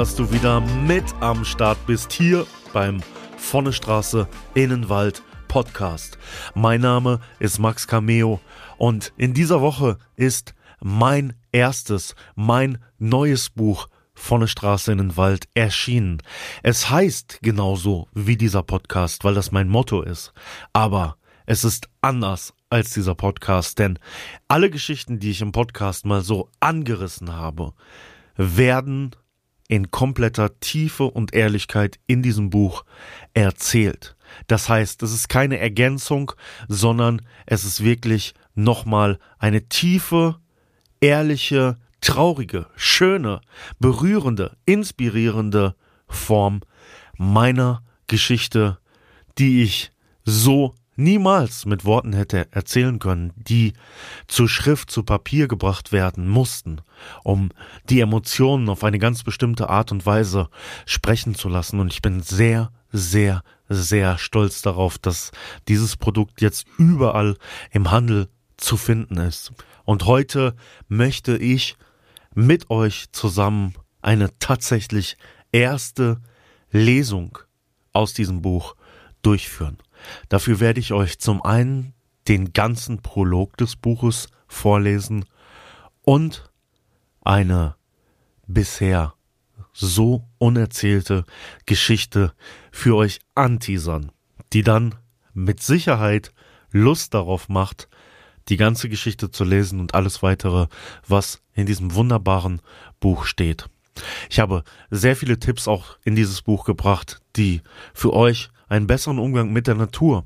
dass du wieder mit am Start bist hier beim Vonne Straße Innenwald Podcast. Mein Name ist Max Cameo und in dieser Woche ist mein erstes, mein neues Buch Vonne Straße in den Wald erschienen. Es heißt genauso wie dieser Podcast, weil das mein Motto ist. Aber es ist anders als dieser Podcast, denn alle Geschichten, die ich im Podcast mal so angerissen habe, werden in kompletter Tiefe und Ehrlichkeit in diesem Buch erzählt. Das heißt, es ist keine Ergänzung, sondern es ist wirklich nochmal eine tiefe, ehrliche, traurige, schöne, berührende, inspirierende Form meiner Geschichte, die ich so niemals mit Worten hätte erzählen können, die zur Schrift, zu Papier gebracht werden mussten, um die Emotionen auf eine ganz bestimmte Art und Weise sprechen zu lassen. Und ich bin sehr, sehr, sehr stolz darauf, dass dieses Produkt jetzt überall im Handel zu finden ist. Und heute möchte ich mit euch zusammen eine tatsächlich erste Lesung aus diesem Buch durchführen. Dafür werde ich euch zum einen den ganzen Prolog des Buches vorlesen und eine bisher so unerzählte Geschichte für euch anteasern, die dann mit Sicherheit Lust darauf macht, die ganze Geschichte zu lesen und alles weitere, was in diesem wunderbaren Buch steht. Ich habe sehr viele Tipps auch in dieses Buch gebracht, die für euch einen besseren Umgang mit der Natur,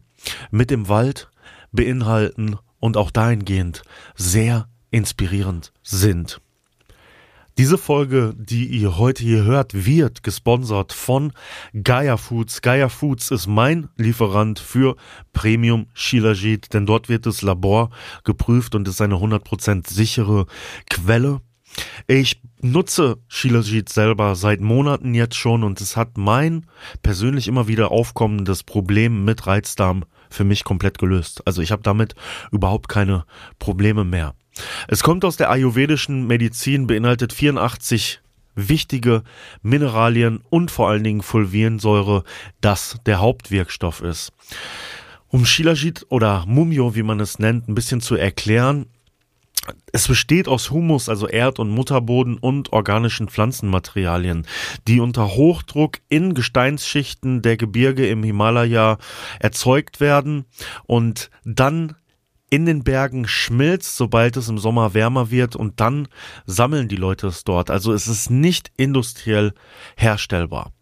mit dem Wald beinhalten und auch dahingehend sehr inspirierend sind. Diese Folge, die ihr heute hier hört, wird gesponsert von Gaia Foods. Gaia Foods ist mein Lieferant für Premium Shilajit, denn dort wird das Labor geprüft und ist eine 100% sichere Quelle. Ich nutze Shilajit selber seit Monaten jetzt schon und es hat mein persönlich immer wieder aufkommendes Problem mit Reizdarm für mich komplett gelöst. Also ich habe damit überhaupt keine Probleme mehr. Es kommt aus der ayurvedischen Medizin, beinhaltet 84 wichtige Mineralien und vor allen Dingen Fulviensäure, das der Hauptwirkstoff ist. Um Shilajit oder Mumio, wie man es nennt, ein bisschen zu erklären, es besteht aus Humus, also Erd- und Mutterboden und organischen Pflanzenmaterialien, die unter Hochdruck in Gesteinsschichten der Gebirge im Himalaya erzeugt werden und dann in den Bergen schmilzt, sobald es im Sommer wärmer wird und dann sammeln die Leute es dort. Also es ist nicht industriell herstellbar.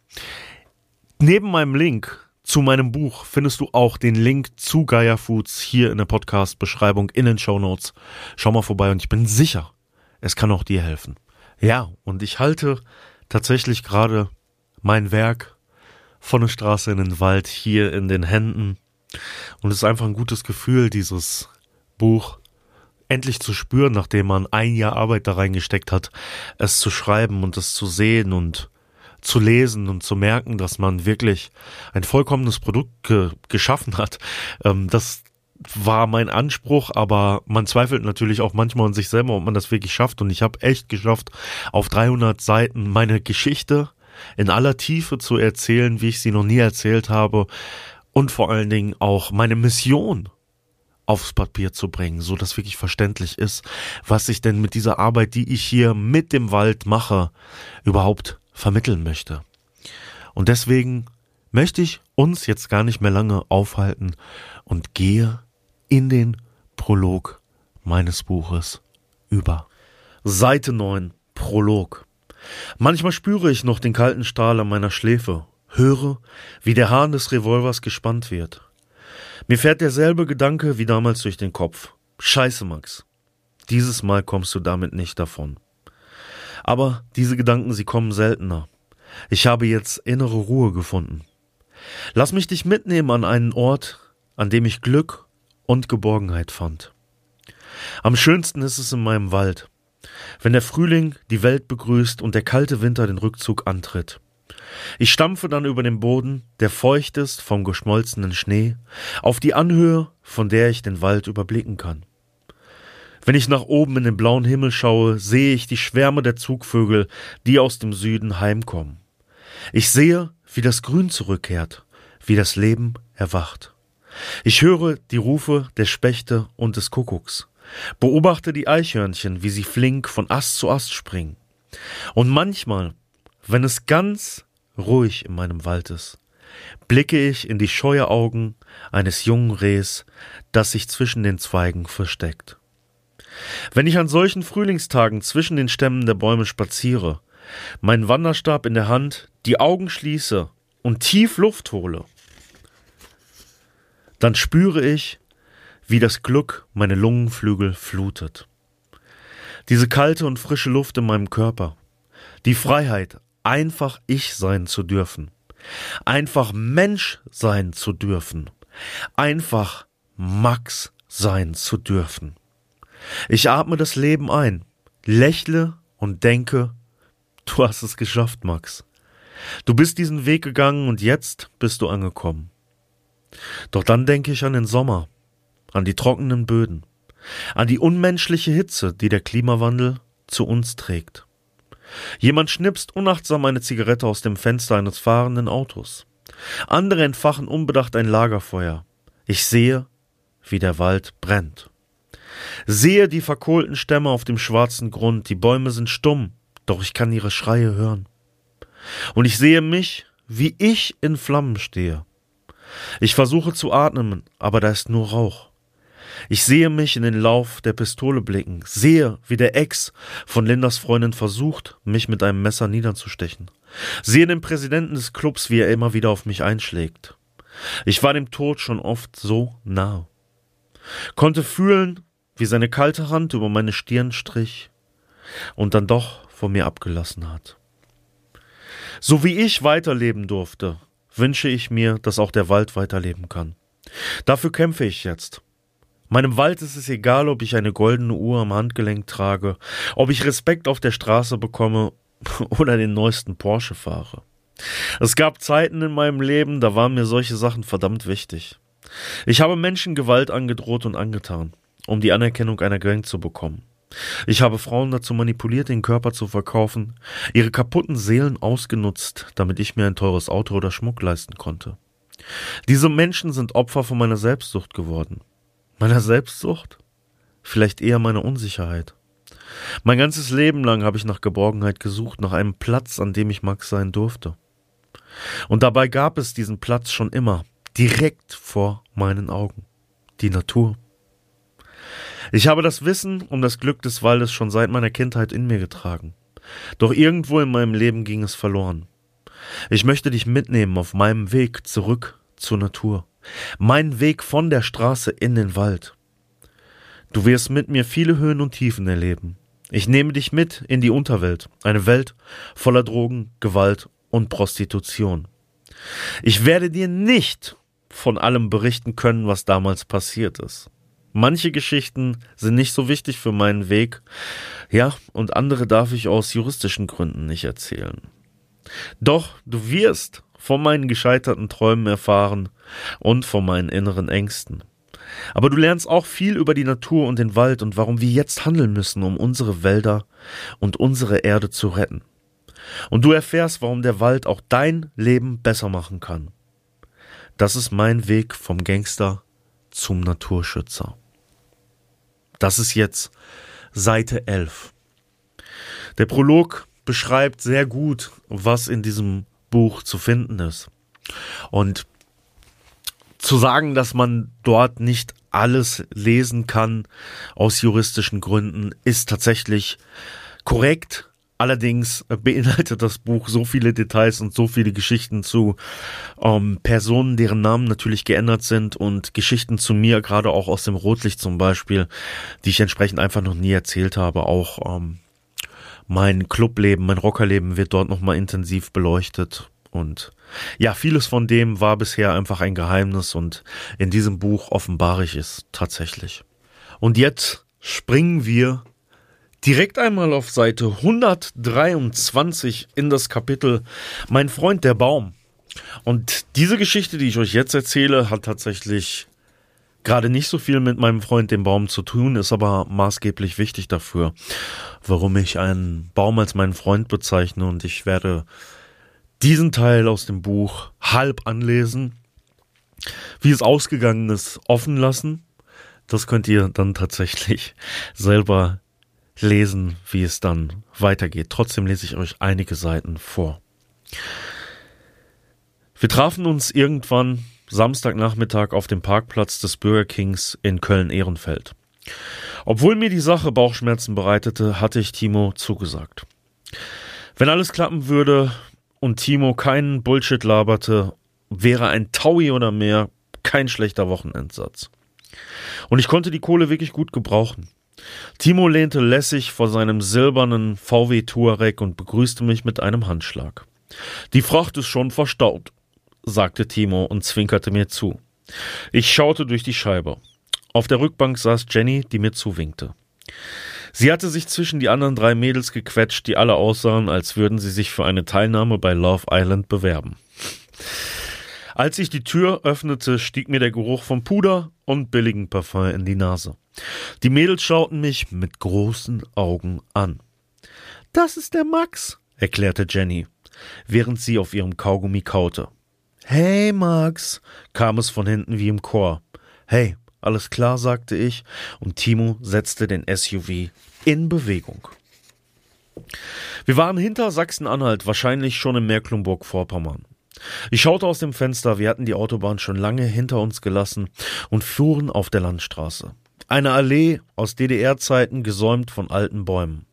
Neben meinem Link zu meinem Buch findest du auch den Link zu Gaia Foods hier in der Podcast-Beschreibung in den Show Notes. Schau mal vorbei und ich bin sicher, es kann auch dir helfen. Ja, und ich halte tatsächlich gerade mein Werk von der Straße in den Wald hier in den Händen. Und es ist einfach ein gutes Gefühl, dieses Buch endlich zu spüren, nachdem man ein Jahr Arbeit da reingesteckt hat, es zu schreiben und es zu sehen und zu lesen und zu merken, dass man wirklich ein vollkommenes Produkt ge geschaffen hat. Ähm, das war mein Anspruch, aber man zweifelt natürlich auch manchmal an sich selber, ob man das wirklich schafft. Und ich habe echt geschafft, auf 300 Seiten meine Geschichte in aller Tiefe zu erzählen, wie ich sie noch nie erzählt habe. Und vor allen Dingen auch meine Mission aufs Papier zu bringen, so dass wirklich verständlich ist, was ich denn mit dieser Arbeit, die ich hier mit dem Wald mache, überhaupt vermitteln möchte. Und deswegen möchte ich uns jetzt gar nicht mehr lange aufhalten und gehe in den Prolog meines Buches über. Seite 9 Prolog. Manchmal spüre ich noch den kalten Strahl an meiner Schläfe, höre, wie der Hahn des Revolvers gespannt wird. Mir fährt derselbe Gedanke wie damals durch den Kopf. Scheiße, Max. Dieses Mal kommst du damit nicht davon. Aber diese Gedanken, sie kommen seltener. Ich habe jetzt innere Ruhe gefunden. Lass mich dich mitnehmen an einen Ort, an dem ich Glück und Geborgenheit fand. Am schönsten ist es in meinem Wald, wenn der Frühling die Welt begrüßt und der kalte Winter den Rückzug antritt. Ich stampfe dann über den Boden, der feucht ist vom geschmolzenen Schnee, auf die Anhöhe, von der ich den Wald überblicken kann. Wenn ich nach oben in den blauen Himmel schaue, sehe ich die Schwärme der Zugvögel, die aus dem Süden heimkommen. Ich sehe, wie das Grün zurückkehrt, wie das Leben erwacht. Ich höre die Rufe der Spechte und des Kuckucks, beobachte die Eichhörnchen, wie sie flink von Ast zu Ast springen. Und manchmal, wenn es ganz ruhig in meinem Wald ist, blicke ich in die scheue Augen eines jungen Rehs, das sich zwischen den Zweigen versteckt. Wenn ich an solchen Frühlingstagen zwischen den Stämmen der Bäume spaziere, meinen Wanderstab in der Hand, die Augen schließe und tief Luft hole, dann spüre ich, wie das Glück meine Lungenflügel flutet. Diese kalte und frische Luft in meinem Körper, die Freiheit, einfach ich sein zu dürfen, einfach Mensch sein zu dürfen, einfach Max sein zu dürfen. Ich atme das Leben ein, lächle und denke, du hast es geschafft, Max. Du bist diesen Weg gegangen und jetzt bist du angekommen. Doch dann denke ich an den Sommer, an die trockenen Böden, an die unmenschliche Hitze, die der Klimawandel zu uns trägt. Jemand schnipst unachtsam eine Zigarette aus dem Fenster eines fahrenden Autos. Andere entfachen unbedacht ein Lagerfeuer. Ich sehe, wie der Wald brennt. Sehe die verkohlten Stämme auf dem schwarzen Grund, die Bäume sind stumm, doch ich kann ihre Schreie hören. Und ich sehe mich, wie ich in Flammen stehe. Ich versuche zu atmen, aber da ist nur Rauch. Ich sehe mich in den Lauf der Pistole blicken, sehe, wie der Ex von Lindas Freundin versucht, mich mit einem Messer niederzustechen. Sehe den Präsidenten des Clubs, wie er immer wieder auf mich einschlägt. Ich war dem Tod schon oft so nah. Konnte fühlen, wie seine kalte Hand über meine Stirn strich und dann doch von mir abgelassen hat. So wie ich weiterleben durfte, wünsche ich mir, dass auch der Wald weiterleben kann. Dafür kämpfe ich jetzt. Meinem Wald ist es egal, ob ich eine goldene Uhr am Handgelenk trage, ob ich Respekt auf der Straße bekomme oder den neuesten Porsche fahre. Es gab Zeiten in meinem Leben, da waren mir solche Sachen verdammt wichtig. Ich habe Menschen Gewalt angedroht und angetan, um die Anerkennung einer Gang zu bekommen. Ich habe Frauen dazu manipuliert, den Körper zu verkaufen, ihre kaputten Seelen ausgenutzt, damit ich mir ein teures Auto oder Schmuck leisten konnte. Diese Menschen sind Opfer von meiner Selbstsucht geworden. Meiner Selbstsucht? Vielleicht eher meiner Unsicherheit. Mein ganzes Leben lang habe ich nach Geborgenheit gesucht, nach einem Platz, an dem ich Max sein durfte. Und dabei gab es diesen Platz schon immer, direkt vor meinen Augen. Die Natur. Ich habe das Wissen um das Glück des Waldes schon seit meiner Kindheit in mir getragen. Doch irgendwo in meinem Leben ging es verloren. Ich möchte dich mitnehmen auf meinem Weg zurück zur Natur. Mein Weg von der Straße in den Wald. Du wirst mit mir viele Höhen und Tiefen erleben. Ich nehme dich mit in die Unterwelt, eine Welt voller Drogen, Gewalt und Prostitution. Ich werde dir nicht von allem berichten können, was damals passiert ist. Manche Geschichten sind nicht so wichtig für meinen Weg, ja, und andere darf ich aus juristischen Gründen nicht erzählen. Doch du wirst von meinen gescheiterten Träumen erfahren und von meinen inneren Ängsten. Aber du lernst auch viel über die Natur und den Wald und warum wir jetzt handeln müssen, um unsere Wälder und unsere Erde zu retten. Und du erfährst, warum der Wald auch dein Leben besser machen kann. Das ist mein Weg vom Gangster zum Naturschützer. Das ist jetzt Seite 11. Der Prolog beschreibt sehr gut, was in diesem Buch zu finden ist. Und zu sagen, dass man dort nicht alles lesen kann aus juristischen Gründen, ist tatsächlich korrekt. Allerdings beinhaltet das Buch so viele Details und so viele Geschichten zu ähm, Personen, deren Namen natürlich geändert sind und Geschichten zu mir, gerade auch aus dem Rotlicht zum Beispiel, die ich entsprechend einfach noch nie erzählt habe, auch ähm, Mein Clubleben, mein Rockerleben wird dort nochmal intensiv beleuchtet. Und ja, vieles von dem war bisher einfach ein Geheimnis und in diesem Buch offenbare ich es tatsächlich. Und jetzt springen wir direkt einmal auf Seite 123 in das Kapitel Mein Freund der Baum. Und diese Geschichte, die ich euch jetzt erzähle, hat tatsächlich gerade nicht so viel mit meinem Freund dem Baum zu tun, ist aber maßgeblich wichtig dafür, warum ich einen Baum als meinen Freund bezeichne und ich werde diesen Teil aus dem Buch halb anlesen. Wie es ausgegangen ist, offen lassen. Das könnt ihr dann tatsächlich selber lesen, wie es dann weitergeht. Trotzdem lese ich euch einige Seiten vor. Wir trafen uns irgendwann Samstagnachmittag auf dem Parkplatz des Burger Kings in Köln-Ehrenfeld. Obwohl mir die Sache Bauchschmerzen bereitete, hatte ich Timo zugesagt. Wenn alles klappen würde und Timo keinen Bullshit laberte, wäre ein Taui oder mehr kein schlechter Wochenendsatz. Und ich konnte die Kohle wirklich gut gebrauchen. Timo lehnte lässig vor seinem silbernen VW Touareg und begrüßte mich mit einem Handschlag. Die Fracht ist schon verstaut, sagte Timo und zwinkerte mir zu. Ich schaute durch die Scheibe. Auf der Rückbank saß Jenny, die mir zuwinkte. Sie hatte sich zwischen die anderen drei Mädels gequetscht, die alle aussahen, als würden sie sich für eine Teilnahme bei Love Island bewerben. Als ich die Tür öffnete, stieg mir der Geruch von Puder und billigen Parfum in die Nase. Die Mädels schauten mich mit großen Augen an. Das ist der Max, erklärte Jenny, während sie auf ihrem Kaugummi kaute. Hey, Max, kam es von hinten wie im Chor. Hey, alles klar, sagte ich, und Timo setzte den SUV in Bewegung. Wir waren hinter Sachsen-Anhalt, wahrscheinlich schon in Mecklenburg-Vorpommern. Ich schaute aus dem Fenster, wir hatten die Autobahn schon lange hinter uns gelassen und fuhren auf der Landstraße. Eine Allee aus DDR-Zeiten gesäumt von alten Bäumen.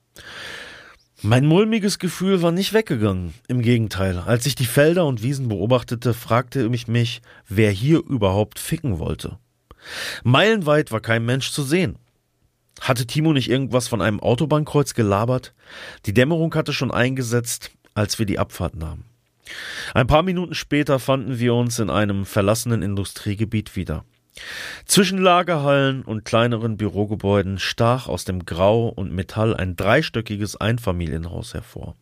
Mein mulmiges Gefühl war nicht weggegangen. Im Gegenteil, als ich die Felder und Wiesen beobachtete, fragte ich mich, wer hier überhaupt ficken wollte. Meilenweit war kein Mensch zu sehen. Hatte Timo nicht irgendwas von einem Autobahnkreuz gelabert? Die Dämmerung hatte schon eingesetzt, als wir die Abfahrt nahmen. Ein paar Minuten später fanden wir uns in einem verlassenen Industriegebiet wieder. Zwischen Lagerhallen und kleineren Bürogebäuden stach aus dem Grau und Metall ein dreistöckiges Einfamilienhaus hervor.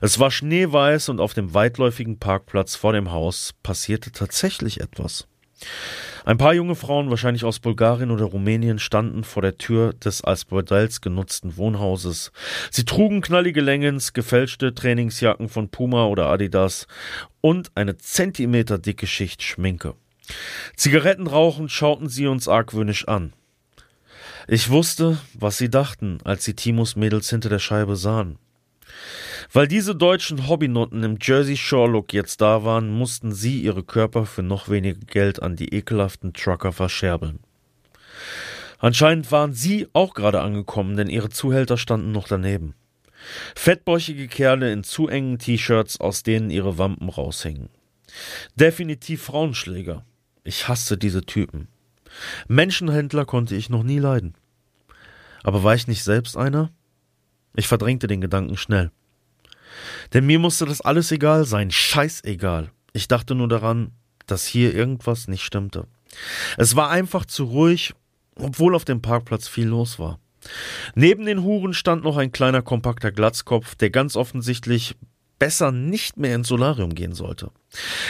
Es war schneeweiß und auf dem weitläufigen Parkplatz vor dem Haus passierte tatsächlich etwas. Ein paar junge Frauen, wahrscheinlich aus Bulgarien oder Rumänien, standen vor der Tür des als Bordells genutzten Wohnhauses. Sie trugen knallige Längens, gefälschte Trainingsjacken von Puma oder Adidas und eine zentimeterdicke Schicht Schminke. Zigaretten rauchend schauten sie uns argwöhnisch an. Ich wusste, was sie dachten, als sie Timos Mädels hinter der Scheibe sahen. Weil diese deutschen Hobbynotten im Jersey Shore Look jetzt da waren, mussten sie ihre Körper für noch weniger Geld an die ekelhaften Trucker verscherbeln. Anscheinend waren sie auch gerade angekommen, denn ihre Zuhälter standen noch daneben. Fettbäuchige Kerle in zu engen T-Shirts, aus denen ihre Wampen raushingen. Definitiv Frauenschläger. Ich hasste diese Typen. Menschenhändler konnte ich noch nie leiden. Aber war ich nicht selbst einer? Ich verdrängte den Gedanken schnell. Denn mir musste das alles egal sein, scheißegal. Ich dachte nur daran, dass hier irgendwas nicht stimmte. Es war einfach zu ruhig, obwohl auf dem Parkplatz viel los war. Neben den Huren stand noch ein kleiner kompakter Glatzkopf, der ganz offensichtlich besser nicht mehr ins Solarium gehen sollte.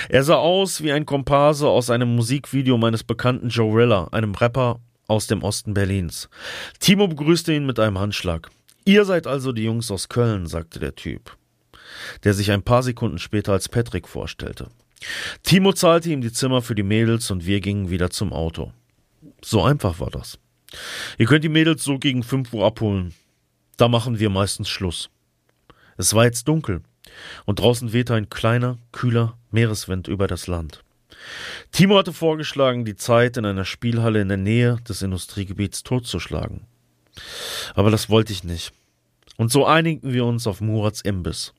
Er sah aus wie ein Komparse aus einem Musikvideo meines bekannten Joe Rilla, einem Rapper aus dem Osten Berlins. Timo begrüßte ihn mit einem Handschlag. Ihr seid also die Jungs aus Köln, sagte der Typ, der sich ein paar Sekunden später als Patrick vorstellte. Timo zahlte ihm die Zimmer für die Mädels und wir gingen wieder zum Auto. So einfach war das. Ihr könnt die Mädels so gegen fünf Uhr abholen. Da machen wir meistens Schluss. Es war jetzt dunkel und draußen wehte ein kleiner, kühler Meereswind über das Land. Timo hatte vorgeschlagen, die Zeit in einer Spielhalle in der Nähe des Industriegebiets totzuschlagen. Aber das wollte ich nicht. Und so einigten wir uns auf Murats Imbiss.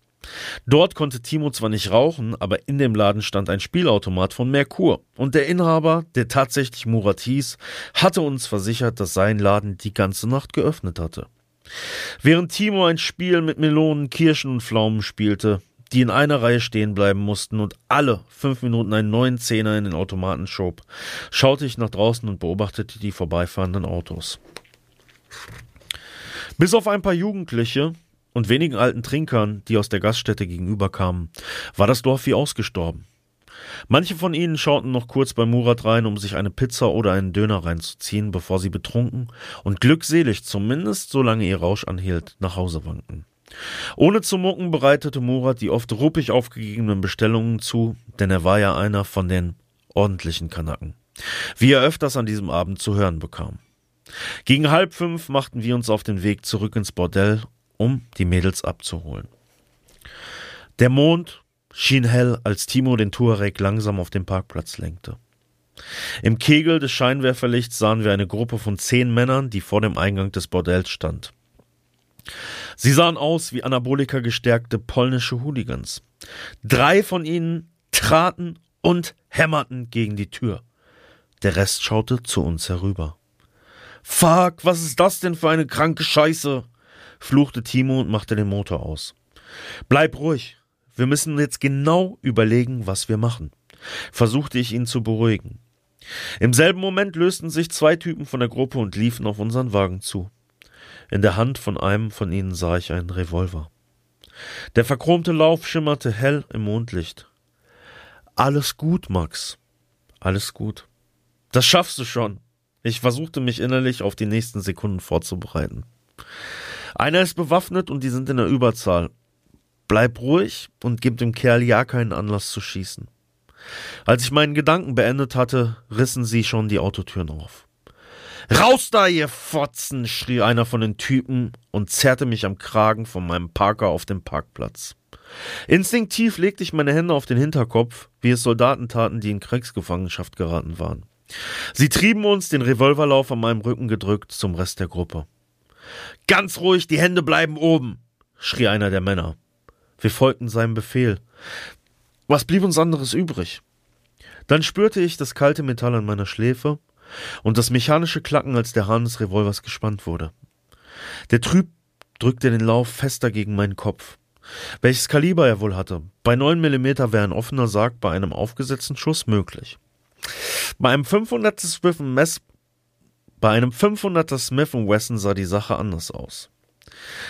Dort konnte Timo zwar nicht rauchen, aber in dem Laden stand ein Spielautomat von Merkur. Und der Inhaber, der tatsächlich Murat hieß, hatte uns versichert, dass sein Laden die ganze Nacht geöffnet hatte. Während Timo ein Spiel mit Melonen, Kirschen und Pflaumen spielte, die in einer Reihe stehen bleiben mussten und alle fünf Minuten einen neuen Zehner in den Automaten schob, schaute ich nach draußen und beobachtete die vorbeifahrenden Autos. Bis auf ein paar Jugendliche und wenigen alten Trinkern, die aus der Gaststätte gegenüber kamen, war das Dorf wie ausgestorben. Manche von ihnen schauten noch kurz bei Murat rein, um sich eine Pizza oder einen Döner reinzuziehen, bevor sie betrunken und glückselig, zumindest solange ihr Rausch anhielt, nach Hause wankten. Ohne zu mucken bereitete Murat die oft ruppig aufgegebenen Bestellungen zu, denn er war ja einer von den ordentlichen Kanaken, wie er öfters an diesem Abend zu hören bekam. Gegen halb fünf machten wir uns auf den Weg zurück ins Bordell, um die Mädels abzuholen. Der Mond schien hell, als Timo den Tuareg langsam auf den Parkplatz lenkte. Im Kegel des Scheinwerferlichts sahen wir eine Gruppe von zehn Männern, die vor dem Eingang des Bordells stand. Sie sahen aus wie Anabolika gestärkte polnische Hooligans. Drei von ihnen traten und hämmerten gegen die Tür. Der Rest schaute zu uns herüber. Fuck, was ist das denn für eine kranke Scheiße? fluchte Timo und machte den Motor aus. Bleib ruhig, wir müssen jetzt genau überlegen, was wir machen, versuchte ich ihn zu beruhigen. Im selben Moment lösten sich zwei Typen von der Gruppe und liefen auf unseren Wagen zu. In der Hand von einem von ihnen sah ich einen Revolver. Der verchromte Lauf schimmerte hell im Mondlicht. Alles gut, Max. Alles gut. Das schaffst du schon. Ich versuchte mich innerlich auf die nächsten Sekunden vorzubereiten. Einer ist bewaffnet und die sind in der Überzahl. Bleib ruhig und gib dem Kerl ja keinen Anlass zu schießen. Als ich meinen Gedanken beendet hatte, rissen sie schon die Autotüren auf. Raus da, ihr Fotzen! schrie einer von den Typen und zerrte mich am Kragen von meinem Parker auf dem Parkplatz. Instinktiv legte ich meine Hände auf den Hinterkopf, wie es Soldaten taten, die in Kriegsgefangenschaft geraten waren. Sie trieben uns, den Revolverlauf an meinem Rücken gedrückt, zum Rest der Gruppe. Ganz ruhig, die Hände bleiben oben, schrie einer der Männer. Wir folgten seinem Befehl. Was blieb uns anderes übrig? Dann spürte ich das kalte Metall an meiner Schläfe und das mechanische Klacken, als der Hahn des Revolvers gespannt wurde. Der Trüb drückte den Lauf fester gegen meinen Kopf. Welches Kaliber er wohl hatte. Bei neun Millimeter wäre ein offener Sarg bei einem aufgesetzten Schuss möglich. Bei einem 500er Smith Mess bei einem 500er Smith Wesson sah die Sache anders aus.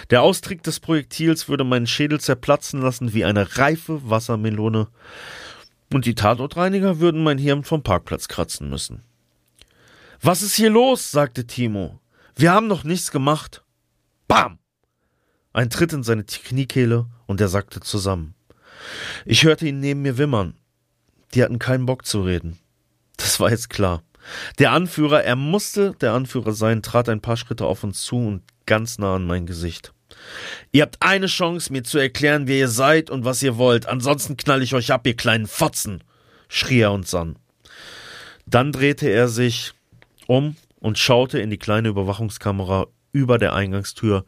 Der Austrick des Projektils würde meinen Schädel zerplatzen lassen wie eine reife Wassermelone, und die Tatortreiniger würden mein Hirn vom Parkplatz kratzen müssen. Was ist hier los? sagte Timo. Wir haben noch nichts gemacht. Bam! Ein Tritt in seine Kniekehle und er sackte zusammen. Ich hörte ihn neben mir wimmern. Die hatten keinen Bock zu reden. Das war jetzt klar. Der Anführer, er musste der Anführer sein, trat ein paar Schritte auf uns zu und ganz nah an mein Gesicht. Ihr habt eine Chance, mir zu erklären, wer ihr seid und was ihr wollt, ansonsten knall ich euch ab, ihr kleinen Fotzen, schrie er uns an. Dann drehte er sich um und schaute in die kleine Überwachungskamera über der Eingangstür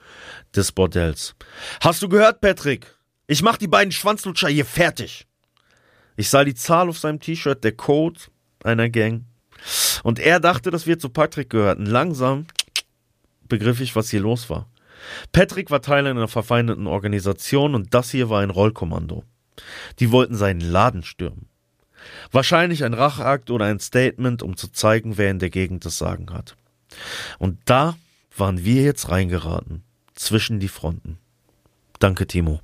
des Bordells. Hast du gehört, Patrick? Ich mach die beiden Schwanzlutscher hier fertig. Ich sah die Zahl auf seinem T-Shirt, der Code einer Gang. Und er dachte, dass wir zu Patrick gehörten. Langsam begriff ich, was hier los war. Patrick war Teil einer verfeindeten Organisation und das hier war ein Rollkommando. Die wollten seinen Laden stürmen. Wahrscheinlich ein Racheakt oder ein Statement, um zu zeigen, wer in der Gegend das Sagen hat. Und da waren wir jetzt reingeraten, zwischen die Fronten. Danke, Timo.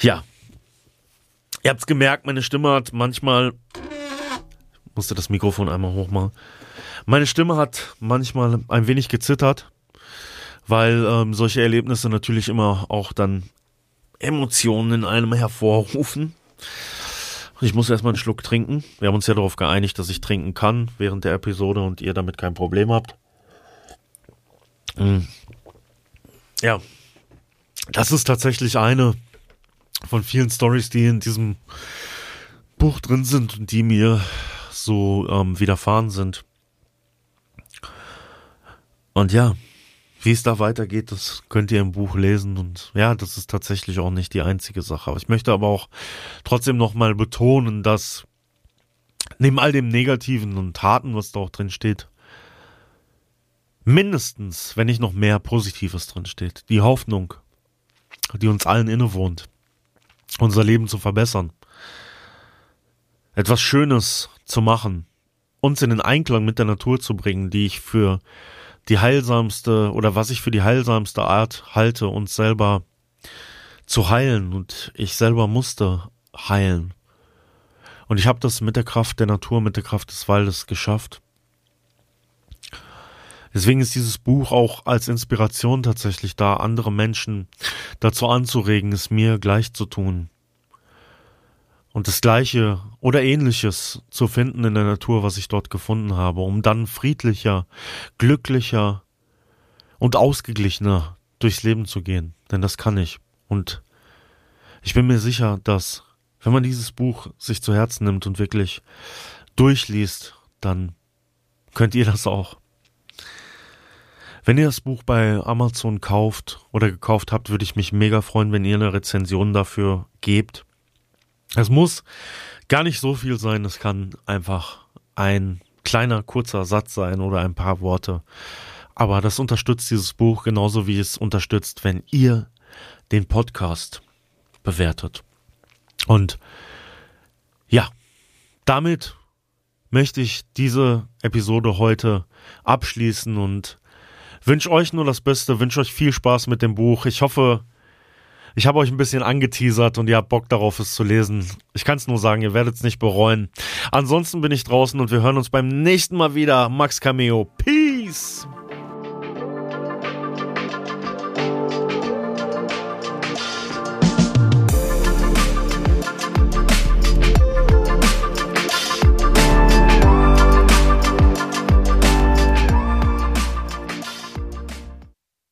Ja. Ihr habt's gemerkt, meine Stimme hat manchmal. Ich musste das Mikrofon einmal hochmachen. Meine Stimme hat manchmal ein wenig gezittert, weil ähm, solche Erlebnisse natürlich immer auch dann Emotionen in einem hervorrufen. Ich muss erstmal einen Schluck trinken. Wir haben uns ja darauf geeinigt, dass ich trinken kann während der Episode und ihr damit kein Problem habt. Mhm. Ja, das ist tatsächlich eine von vielen Stories, die in diesem Buch drin sind und die mir so ähm, widerfahren sind. Und ja, wie es da weitergeht, das könnt ihr im Buch lesen. Und ja, das ist tatsächlich auch nicht die einzige Sache. Aber ich möchte aber auch trotzdem nochmal betonen, dass neben all dem Negativen und Taten, was da auch drin steht, mindestens, wenn nicht noch mehr Positives drin steht. Die Hoffnung, die uns allen innewohnt, unser Leben zu verbessern, etwas Schönes zu machen, uns in den Einklang mit der Natur zu bringen, die ich für die heilsamste oder was ich für die heilsamste Art halte, uns selber zu heilen und ich selber musste heilen. Und ich habe das mit der Kraft der Natur, mit der Kraft des Waldes geschafft. Deswegen ist dieses Buch auch als Inspiration tatsächlich da, andere Menschen dazu anzuregen, es mir gleich zu tun. Und das Gleiche oder Ähnliches zu finden in der Natur, was ich dort gefunden habe, um dann friedlicher, glücklicher und ausgeglichener durchs Leben zu gehen. Denn das kann ich. Und ich bin mir sicher, dass wenn man dieses Buch sich zu Herzen nimmt und wirklich durchliest, dann könnt ihr das auch. Wenn ihr das Buch bei Amazon kauft oder gekauft habt, würde ich mich mega freuen, wenn ihr eine Rezension dafür gebt. Es muss gar nicht so viel sein, es kann einfach ein kleiner, kurzer Satz sein oder ein paar Worte. Aber das unterstützt dieses Buch genauso wie es unterstützt, wenn ihr den Podcast bewertet. Und ja, damit möchte ich diese Episode heute abschließen und wünsche euch nur das Beste, wünsche euch viel Spaß mit dem Buch. Ich hoffe, ich habe euch ein bisschen angeteasert und ihr habt Bock darauf, es zu lesen. Ich kann es nur sagen, ihr werdet es nicht bereuen. Ansonsten bin ich draußen und wir hören uns beim nächsten Mal wieder. Max Cameo. Peace!